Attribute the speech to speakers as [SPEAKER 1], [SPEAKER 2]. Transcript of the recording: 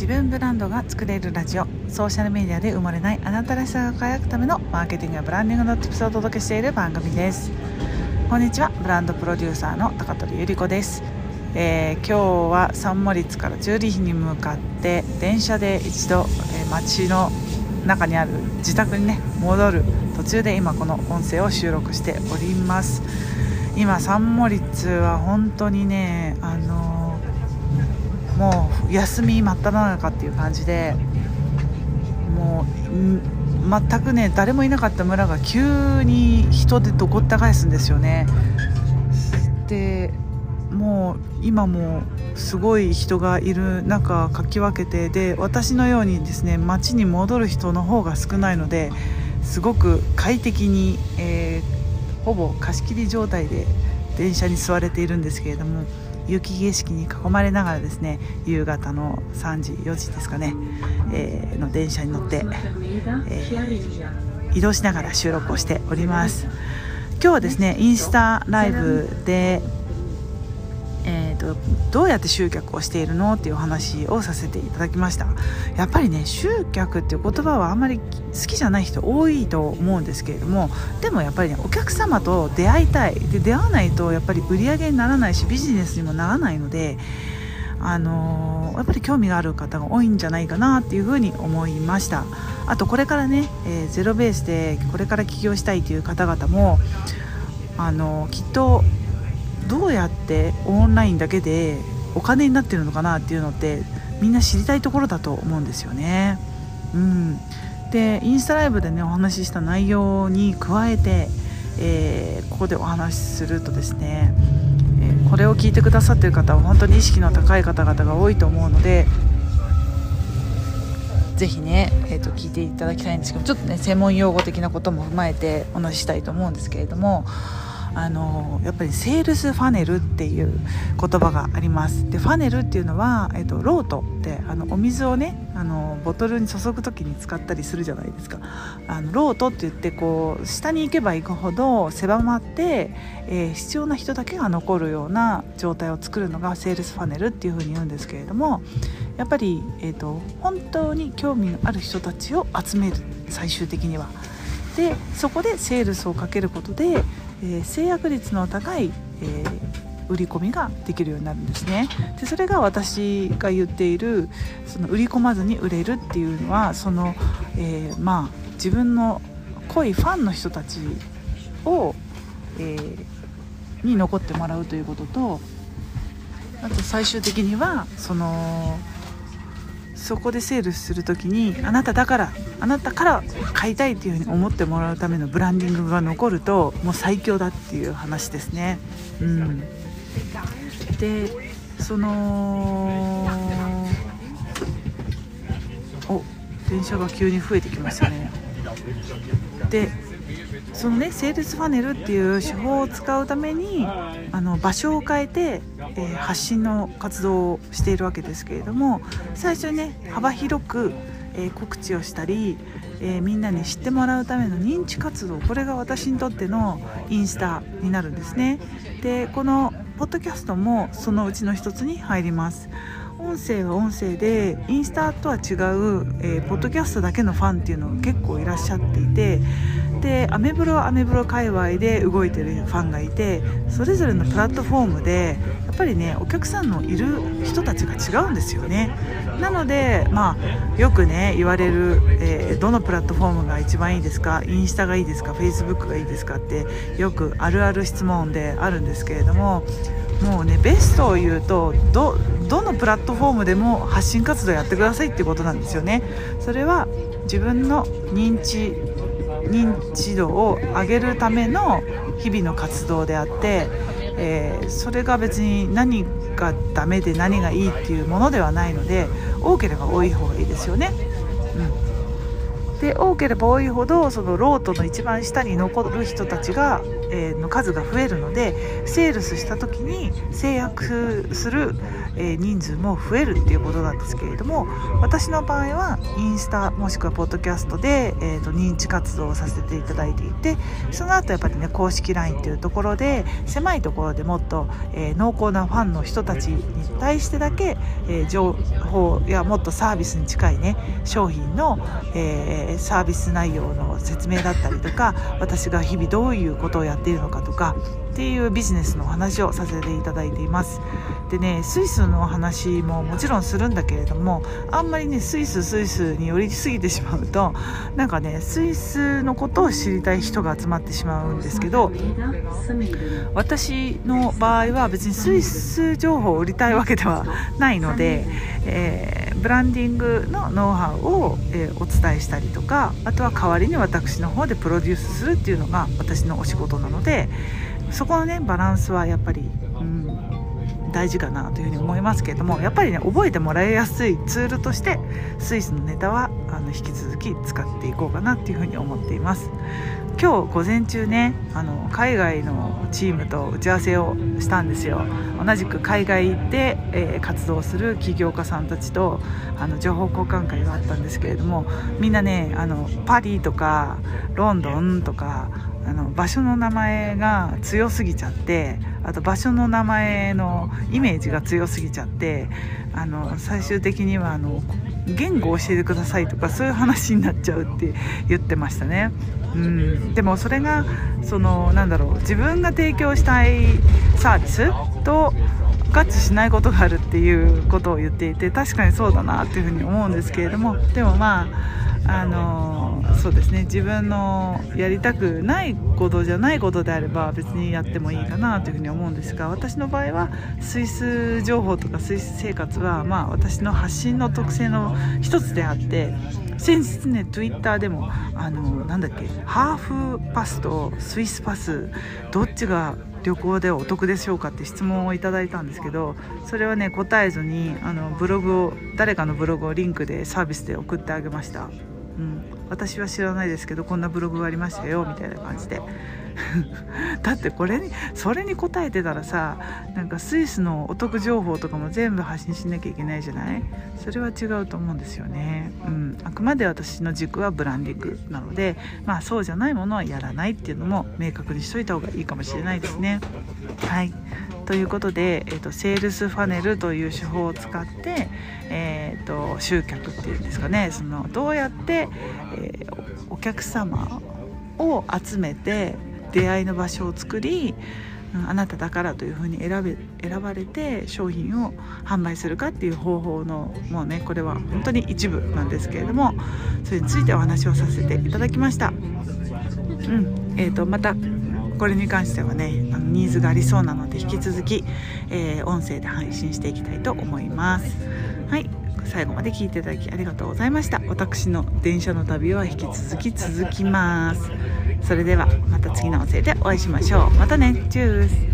[SPEAKER 1] 自分ブランドが作れるラジオ。ソーシャルメディアで埋もれないあなたらしさが輝くためのマーケティングやブランディングの tips をお届けしている番組です。こんにちは。ブランドプロデューサーの高取ゆり子です、えー今日はサンモリッツからチューリヒに向かって電車で一度、えー街の中にある自宅にね戻る途中で今この音声を収録しております。今サンモリッツは本当にねあのーもう休み真っ只中っていう感じでもう全くね誰もいなかった村が急に人でどこった返すんですよね。でもう今もすごい人がいる中かき分けてで私のようにですね街に戻る人の方が少ないのですごく快適に、えーほぼ貸し切り状態で電車に座れているんですけれども雪景色に囲まれながらですね夕方の3時4時ですかね、えーの電車に乗って、えー移動しながら収録をしております。今日はですねインスタライブで、とどうやって集客をしているのっていうお話をさせていただきました。やっぱりね集客っていう言葉はあんまり好きじゃない人多いと思うんですけれどもでもやっぱりねお客様と出会いたい。で出会わないとやっぱり売り上げにならないしビジネスにもならないのであのーやっぱり興味がある方が多いんじゃないかなっていうふうに思いました。あとこれからね、えーゼロベースでこれから起業したいという方々もあのーきっとどうやってオンラインだけでお金になってるのかなっていうのってみんな知りたいところだと思うんですよね。うん、でインスタライブでねお話しした内容に加えて、えーここでお話しするとですね、えーこれを聞いてくださってる方は本当に意識の高い方々が多いと思うのでぜひね、えー、と聞いていただきたいんですけどちょっとね専門用語的なことも踏まえてお話ししたいと思うんですけれどもあのやっぱりセールスファネルっていう言葉がありますでファネルっていうのは、えっと、ロートってあのお水をねあのボトルに注ぐ時に使ったりするじゃないですかあのロートって言ってこう下に行けば行くほど狭まって、えー必要な人だけが残るような状態を作るのがセールスファネルっていうふうに言うんですけれどもやっぱり、えー、と本当に興味のある人たちを集める最終的には。でそこでセールスをかけることで、えー制約率の高い、えー売り込みができるようになるんですね。でそれが私が言っているその売り込まずに売れるっていうのはその、えーまあ自分の濃いファンの人たちを、えーに残ってもらうということとあと最終的にはそのそこでセールする時にあなただからあなたから買いたいっていうふうに思ってもらうためのブランディングが残るともう最強だっていう話ですね。うん、でそのお電車が急に増えてきましたね。でそのねセールスファネルっていう手法を使うためにあの場所を変えて、えー発信の活動をしているわけですけれども最初にね幅広く、えー告知をしたり、えーみんなに知ってもらうための認知活動これが私にとってのインスタになるんですね。でこのポッドキャストもそのうちの一つに入ります。音声は音声でインスタとは違う、えーポッドキャストだけのファンっていうのが結構いらっしゃっていてでアメブロはアメブロ界隈で動いてるファンがいてそれぞれのプラットフォームでやっぱりねお客さんのいる人たちが違うんですよね。なのでまあよくね言われる、えーどのプラットフォームが一番いいですかインスタがいいですかフェイスブックがいいですかってよくあるある質問であるんですけれどももうねベストを言うとどのプラットフォームでも発信活動やってくださいっていうことなんですよねそれは自分の認知認知度を上げるための日々の活動であって、えーそれが別に何がダメで何がいいっていうものではないので多ければ多い方がいいですよね。うん、で多ければ多いほどそのロートの一番下に残る人たちがえの数が増えるのでセールスした時に制約する、え人数も増えるっていうことなんですけれども私の場合はインスタもしくはポッドキャストで、えーと、認知活動をさせていただいていてその後やっぱりね公式 LINE っていうところで狭いところでもっと、え、濃厚なファンの人たちに対してだけ、え、情報やもっとサービスに近いね商品の、え、サービス内容の説明だったりとか私が日々どういうことをやってっているのかとかっていうビジネスのお話をさせていただいています。でねスイスの話ももちろんするんだけれどもあんまりねスイススイスに寄りすぎてしまうとなんかねスイスのことを知りたい人が集まってしまうんですけど私の場合は別にスイス情報を売りたいわけではないので、えー、ブランディングのノウハウを、えー、お伝えしたりとかあとは代わりに私の方でプロデュースするっていうのが私のお仕事なのでそこのねバランスはやっぱり、大事かなというふうに思いますけれどもやっぱりね覚えてもらいやすいツールとしてスイスのネタはあの引き続き使っていこうかなっていうふうに思っています。今日午前中ねあの海外のチームと打ち合わせをしたんですよ。同じく海外で、えー、活動する起業家さんたちとあの情報交換会があったんですけれどもみんなねあのパリとかロンドンとかあの場所の名前が強すぎちゃってあと場所の名前のイメージが強すぎちゃってあの最終的にはあの言語を教えてくださいとかそういう話になっちゃうって言ってましたね。うん、でもそれがそのなんだろう自分が提供したいサービスと合致しないことがあるっていうことを言っていて確かにそうだなっていうふうに思うんですけれどもでもまああのそうですね自分のやりたくないことじゃないことであれば別にやってもいいかなというふうに思うんですが私の場合はスイス情報とかスイス生活はまあ私の発信の特性の一つであって先日ね Twitter でもあのなんだっけハーフパスとスイスパスどっちが旅行でお得でしょうかって質問をいただいたんですけどそれはね答えずにあのブログを誰かのブログをリンクでサービスで送ってあげました。うん私は知らないですけどこんなブログがありましたよみたいな感じで だってこれにそれに答えてたらさなんかスイスのお得情報とかも全部発信しなきゃいけないじゃない？それは違うと思うんですよね、うん、あくまで私の軸はブランディングなのでまあそうじゃないものはやらないっていうのも明確にしといた方がいいかもしれないですね。はい。ということで、えーと、セールスファネルという手法を使って、えーと、集客っていうんですかね。そのどうやって、えー、お客様を集めて出会いの場所を作りあなただからというふうに選べ選ばれて商品を販売するかっていう方法のもうねこれは本当に一部なんですけれどもそれについてお話をさせていただきました。うんえーと、またこれに関してはねあのニーズがありそうなので引き続き、えー、音声で配信していきたいと思いますはい最後まで聞いていただきありがとうございました。私の電車の旅は引き続き続きます。それではまた次の音声でお会いしましょう。またね。チュース。